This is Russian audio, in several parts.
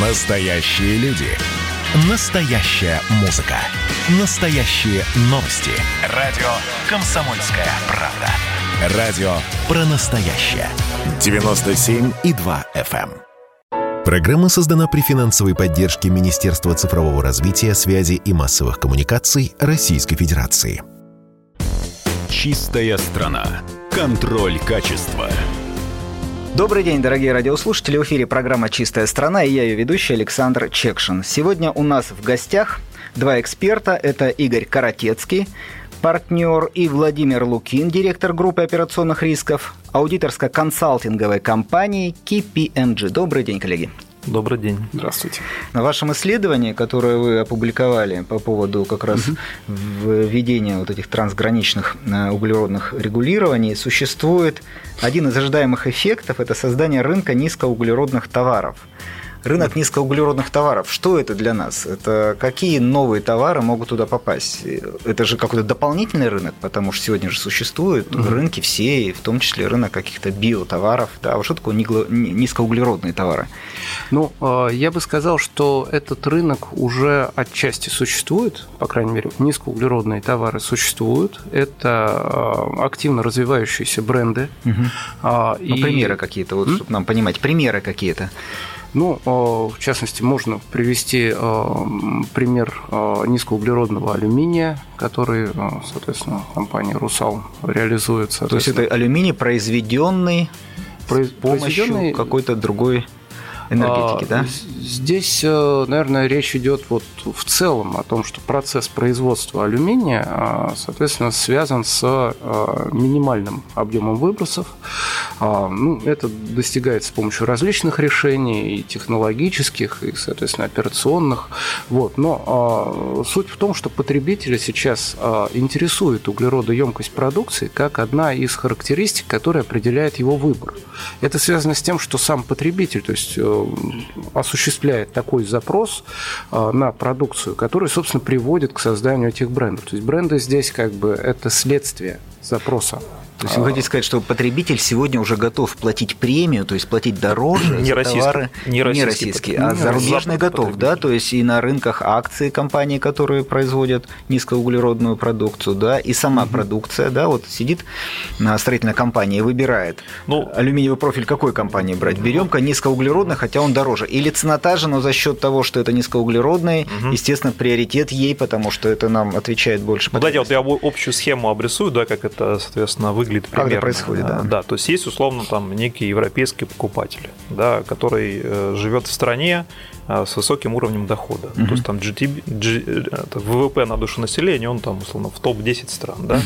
Настоящие люди. Настоящая музыка. Настоящие новости. Радио «Комсомольская правда». Радио про настоящее. 97,2 FM. эм. Программа создана при финансовой поддержке Министерства цифрового развития, связи и массовых коммуникаций Российской Федерации. Чистая страна. Контроль качества. Добрый день, дорогие радиослушатели. В эфире программа «Чистая страна» и я ее ведущий Александр Чекшин. Сегодня у нас в гостях два эксперта. Это Игорь Каратецкий, партнер, и Владимир Лукин, директор группы операционных рисков аудиторско-консалтинговой компании KPMG. Добрый день, коллеги. Добрый день. Здравствуйте. На вашем исследовании, которое вы опубликовали по поводу как раз введения вот этих трансграничных э, углеродных регулирований, существует один из ожидаемых эффектов – это создание рынка низкоуглеродных товаров. Рынок низкоуглеродных товаров. Что это для нас? Это какие новые товары могут туда попасть? Это же какой-то дополнительный рынок, потому что сегодня же существуют Мгм. рынки все, и в том числе рынок каких-то биотоваров. Да, вот что такое низкоуглеродные товары? Ну, э, я бы сказал, что этот рынок уже отчасти существует, по крайней мере, низкоуглеродные товары существуют. Это э, активно развивающиеся бренды. А, Ну, и- примеры какие-то, вот, чтобы нам понимать, примеры какие-то. Ну, э, в частности, можно привести э, пример э, низкоуглеродного алюминия, который, соответственно, компания «Русал» реализует. То есть это алюминий, произведенный Произ- с помощью какой-то другой энергетики, А, да? Здесь, э, наверное, речь идет вот в целом о том, что процесс производства алюминия, а, соответственно, связан с а, минимальным объемом выбросов. А, Ну, это достигается с помощью различных решений, и технологических, и, соответственно, операционных. Вот. Но суть в том, что потребителя сейчас интересует углеродоемкость продукции как одна из характеристик, которая определяет его выбор. Это связано с тем, что сам потребитель, то есть э, осуществляет такой запрос э, на продукцию, который, собственно, приводит к созданию этих брендов. То есть бренды здесь как бы это следствие запроса. То есть вы хотите сказать, что потребитель сегодня уже готов платить премию, то есть платить дороже Не за российский- товары не российские, а Не зарубежный западный готов, да, то есть и на рынках акции компаний, которые производят низкоуглеродную продукцию, да, и сама продукция, да, вот сидит на строительной компании и выбирает Ну, алюминиевый профиль какой компании брать? Берем-ка низкоуглеродный, хотя он дороже. Или цена та же, но за счет того, что это низкоуглеродный, Мгм. естественно, приоритет ей, потому что это нам отвечает больше. Ну, дайте вот я об- общую схему обрисую, да, как это, соответственно, выглядит Как это примерно. происходит, да. А, Да, то есть есть условно там некий европейский покупатель, да, который э, живет в стране а, с высоким уровнем дохода. Мгм. То есть там GTB, G- э, ВВП на душу населения, он там условно в топ-10 стран, да.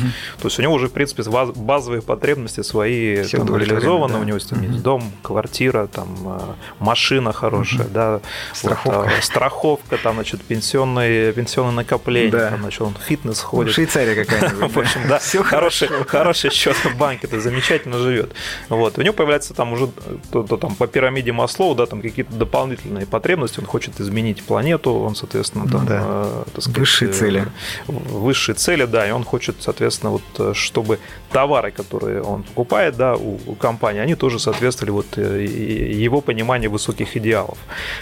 То есть у него уже, в принципе, баз- базовые потребности свои Все там, реализованы, да. у него есть, там Мгм. есть дом, квартира, там э, машина хорошая, да, вот, Страховка. а, страховка, там, значит, пенсионные, пенсионные накопления, Да. там, значит, он фитнес Ну, ходит. Швейцария какая-нибудь. В общем, да, Все хороший, хороший счет в банке, это замечательно живет. Вот. У него появляется там уже то, то там по пирамиде Маслоу, да, там какие-то дополнительные потребности, он хочет изменить планету, он, соответственно, там, Ну да. э, сказать, Высшие э, цели. Высшие цели, да, и он хочет, соответственно, вот, э, чтобы товары, которые он покупает, да, у, у компании, они тоже соответствовали вот э, его пониманию высоких идеалов.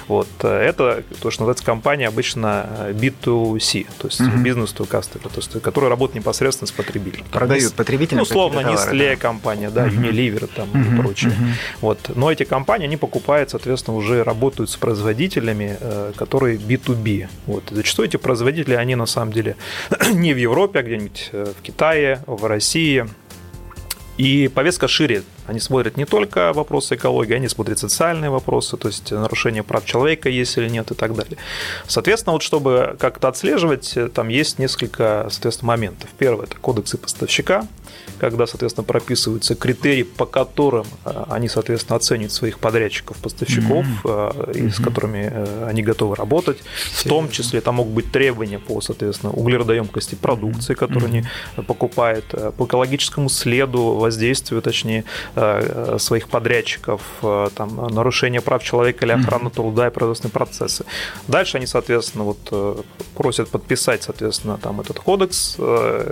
Вот. Это то, что называется компания обычно э, B2C, то есть бизнес to customer, то есть которая работает непосредственно с потребителем. Продают потребителям Ну, условно, Nestle да. компания, да, Мгм. Unilever там Мгм, и прочее. мгм. Вот. Но эти компании, они покупают, соответственно, уже работают с производителями, э, которые B2B. Вот. И зачастую эти производители, они на самом деле не в Европе, а где-нибудь э, в Китае, в России. И повестка шире. Они смотрят не только вопросы экологии, они смотрят социальные вопросы, то есть нарушение прав человека есть или нет и так далее. Соответственно, вот чтобы как-то отслеживать, там есть несколько, соответственно, моментов. Первое – это кодексы поставщика, когда, соответственно, прописываются критерии, по которым э, они, соответственно, оценивают своих подрядчиков, поставщиков, и с которыми э, они готовы работать. В том числе там могут быть требования по, соответственно, углеродоемкости продукции, которую они покупают, по экологическому следу, воздействию, точнее, своих подрядчиков, там, нарушение прав человека или охрана труда и производственные процессы. Дальше они, соответственно, вот просят подписать, соответственно, там этот кодекс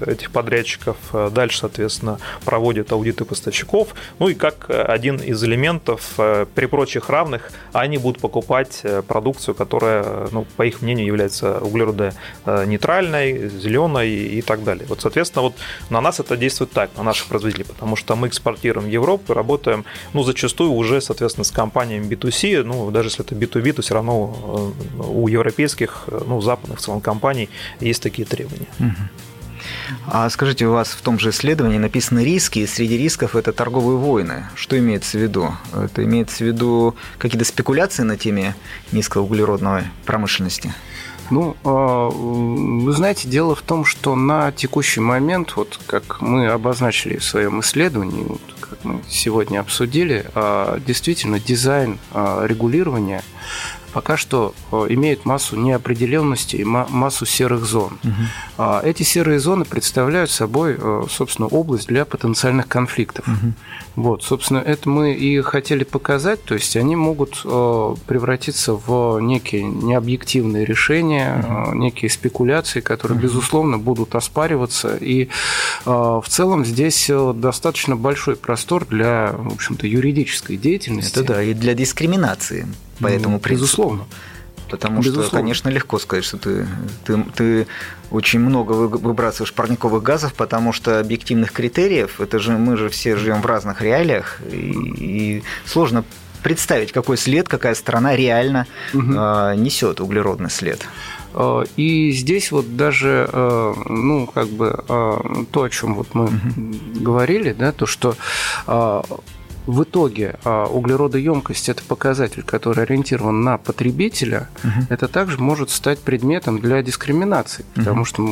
этих подрядчиков. Дальше, соответственно, соответственно, проводят аудиты поставщиков. Ну и как один из элементов, при прочих равных, они будут покупать продукцию, которая, ну, по их мнению, является углеродонейтральной, зеленой и так далее. Вот, соответственно, вот на нас это действует так, на наших производителей, потому что мы экспортируем в Европу, работаем, ну, зачастую уже, соответственно, с компаниями B2C, ну, даже если это B2B, то все равно э, у европейских, э, ну, западных в целом компаний есть такие требования. А скажите, у вас в том же исследовании написаны риски, и среди рисков это торговые войны. Что имеется в виду? Это имеется в виду какие-то спекуляции на теме низкоуглеродной промышленности? Ну, а, вы знаете, дело в том, что на текущий момент, вот как мы обозначили в своем исследовании, вот как мы сегодня обсудили, а, действительно дизайн а, регулирования пока что э, имеют массу неопределенности и массу серых зон. Угу. Эти серые зоны представляют собой, э, собственно, область для потенциальных конфликтов. Угу. Вот, собственно, это мы и хотели показать, то есть они могут э, превратиться в некие необъективные решения, угу. некие спекуляции, которые, угу. безусловно, будут оспариваться. И в целом здесь достаточно большой простор для, в общем-то, юридической деятельности. Это да, и для дискриминации по ну, этому принципу. Безусловно. Потому Безусловно. что, конечно, легко сказать, что ты, ты, ты очень много выбрасываешь парниковых газов, потому что объективных критериев, это же мы же все живем в разных реалиях, и, и сложно представить, какой след, какая страна реально угу. э, несет углеродный след. А, и здесь вот даже, а, ну, как бы то, о чем вот мы угу. говорили, да, то, что в итоге а, углеродоемкость – это показатель, который ориентирован на потребителя, угу. это также может стать предметом для дискриминации, потому угу. что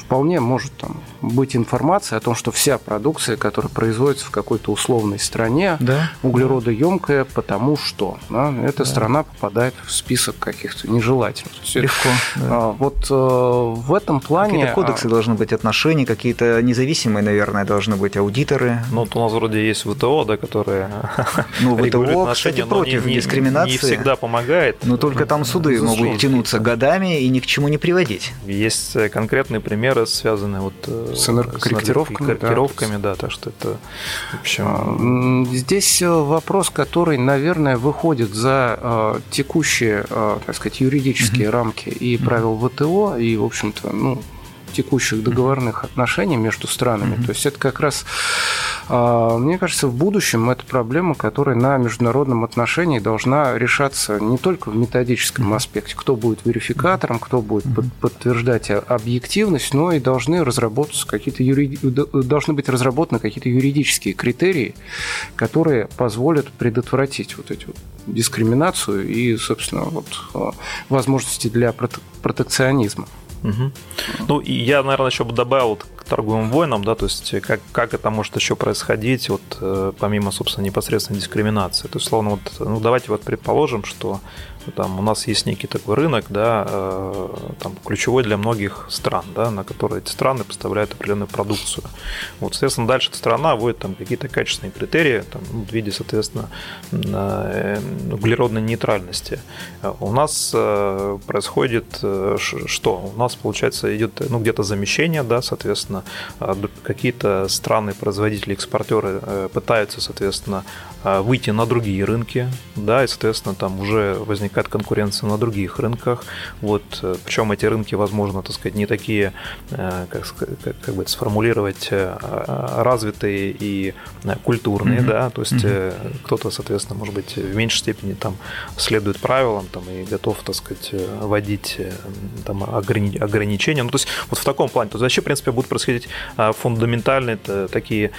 вполне может там, быть информация о том, что вся продукция, которая производится в какой-то условной стране, да. углеродоемкая, потому что да, эта да. страна попадает в список каких-то нежелательных. Легко. Да. А, вот а, в этом плане… Какие-то кодексы а... должны быть отношений, какие-то независимые, наверное, должны быть аудиторы. Ну, вот у нас вроде есть ВТО, да, который которые ну, ВТО, кстати, против не, дискриминации. Не всегда помогает. Но только там суды Безусловно. могут тянуться годами и ни к чему не приводить. Есть э, конкретные примеры, связанные вот э, с энергокорректировками. Корректировками, да, да, так что это в общем... А, здесь э, вопрос, который, наверное, выходит за текущие, так сказать, юридические mm-hmm. рамки и правил ВТО, и, в общем-то, ну, текущих договорных отношений между странами. Mm-hmm. То есть это как раз, а, мне кажется, в будущем это проблема, которая на международном отношении должна решаться не только в методическом аспекте, кто будет верификатором, кто будет mm-hmm. подтверждать объективность, но и должны разработаться какие-то юриди... должны быть разработаны какие-то юридические критерии, которые позволят предотвратить вот эти вот дискриминацию и, собственно, вот а, возможности для протекционизма. Угу. Ну, и я, наверное, еще бы добавил торговым войнам, да, то есть как, как это может еще происходить, вот э, помимо, собственно, непосредственной дискриминации. То есть, словно, вот, ну, давайте вот предположим, что там у нас есть некий такой рынок, да, э, там, ключевой для многих стран, да, на которые эти страны поставляют определенную продукцию. Вот, соответственно, дальше страна вводит там какие-то качественные критерии там, ну, в виде, соответственно, э, углеродной нейтральности. У нас э, происходит что? У нас, получается, идет ну, где-то замещение, да, соответственно, какие-то страны, производители, экспортеры пытаются, соответственно, выйти на другие рынки, да, и, соответственно, там уже возникает конкуренция на других рынках. Вот, э, причем эти рынки, возможно, так сказать, не такие, э, как, как, как бы это сформулировать, э, развитые и культурные, mm-hmm. да, то есть mm-hmm. кто-то, соответственно, может быть, в меньшей степени там следует правилам там, и готов, так сказать, вводить там ограни- ограничения. Ну, то есть вот в таком плане. То есть вообще, в принципе, будут происходить фундаментальные такие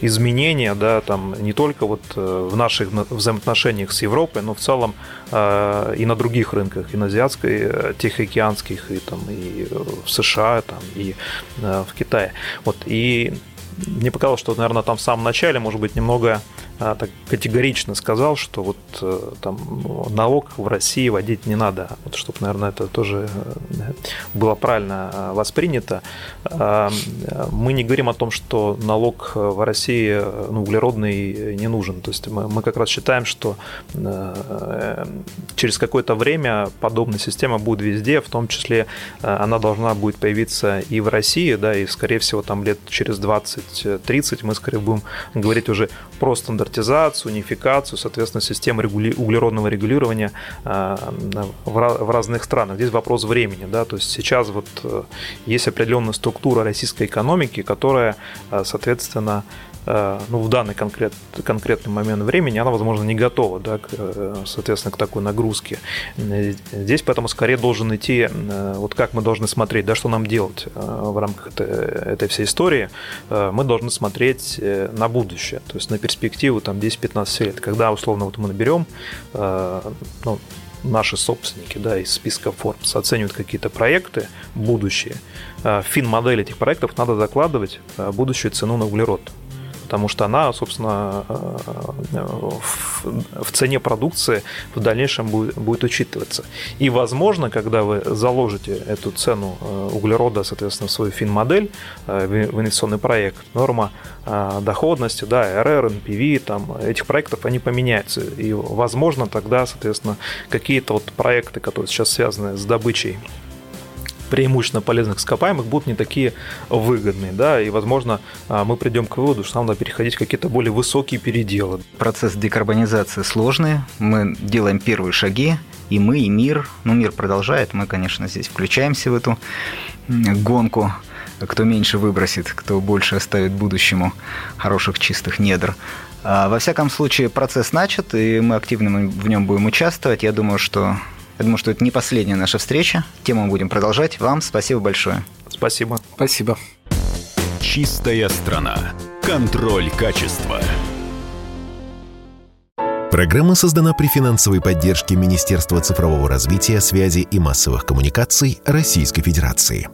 изменения, да, там не только вот в наших взаимоотношениях с Европой, но в целом и на других рынках, и на азиатской, э, тихоокеанских, и, там, и в США, там, и э, в Китае. Вот, и мне показалось, что, наверное, там в самом начале, может быть, немного а, так категорично сказал, что вот э, там налог в России вводить не надо, вот, чтобы, наверное, это тоже э, было правильно э, воспринято. А, мы не говорим о том, что налог в России ну, углеродный не нужен. То есть мы, мы как раз считаем, что через какое-то время подобная система будет везде, в том числе она должна будет появиться и в России, да, и, скорее всего, там лет через 20-30 мы скорее будем говорить уже про стандартизацию, унификацию, соответственно, системы регули... углеродного регулирования э, в разных странах. Здесь вопрос времени, да, то есть сейчас вот э, есть определенная структура российской экономики, которая, э, соответственно, ну, в данный конкрет, конкретный момент времени, она, возможно, не готова, да, к, э, соответственно, к такой нагрузке. Здесь поэтому скорее должен идти, э, вот как мы должны смотреть, да, что нам делать в рамках этой, этой всей истории, мы должны смотреть на будущее, то есть на перспективу там 10-15 лет, когда, условно, вот мы наберем, ну, наши собственники да, из списка Forbes оценивают какие-то проекты будущие, фин-модель этих проектов надо закладывать будущую цену на углерод потому что она, собственно, э, в цене продукции в дальнейшем будет, учитываться. И, возможно, когда вы заложите эту цену э, углерода, соответственно, в свою фин-модель, э, в инвестиционный проект, норма доходности, да, РР, NPV, там, этих проектов, они поменяются. И, возможно, тогда, соответственно, какие-то вот проекты, которые сейчас связаны с добычей преимущественно полезных ископаемых будут не такие выгодные, да, и, возможно, а, мы придем к выводу, что нам надо переходить в какие-то более высокие переделы. Процесс декарбонизации сложный, мы делаем первые шаги, и мы, и мир, ну, мир продолжает, мы, конечно, здесь включаемся в эту гонку, кто меньше выбросит, кто больше оставит будущему хороших чистых недр. А, во всяком случае, процесс начат, и мы активно в нем будем участвовать. Я думаю, что я думаю, что это не последняя наша встреча. Тему мы будем продолжать. Вам спасибо большое. Спасибо. Спасибо. Чистая страна. Контроль качества. Программа создана при финансовой поддержке Министерства цифрового развития, связи и массовых коммуникаций Российской Федерации.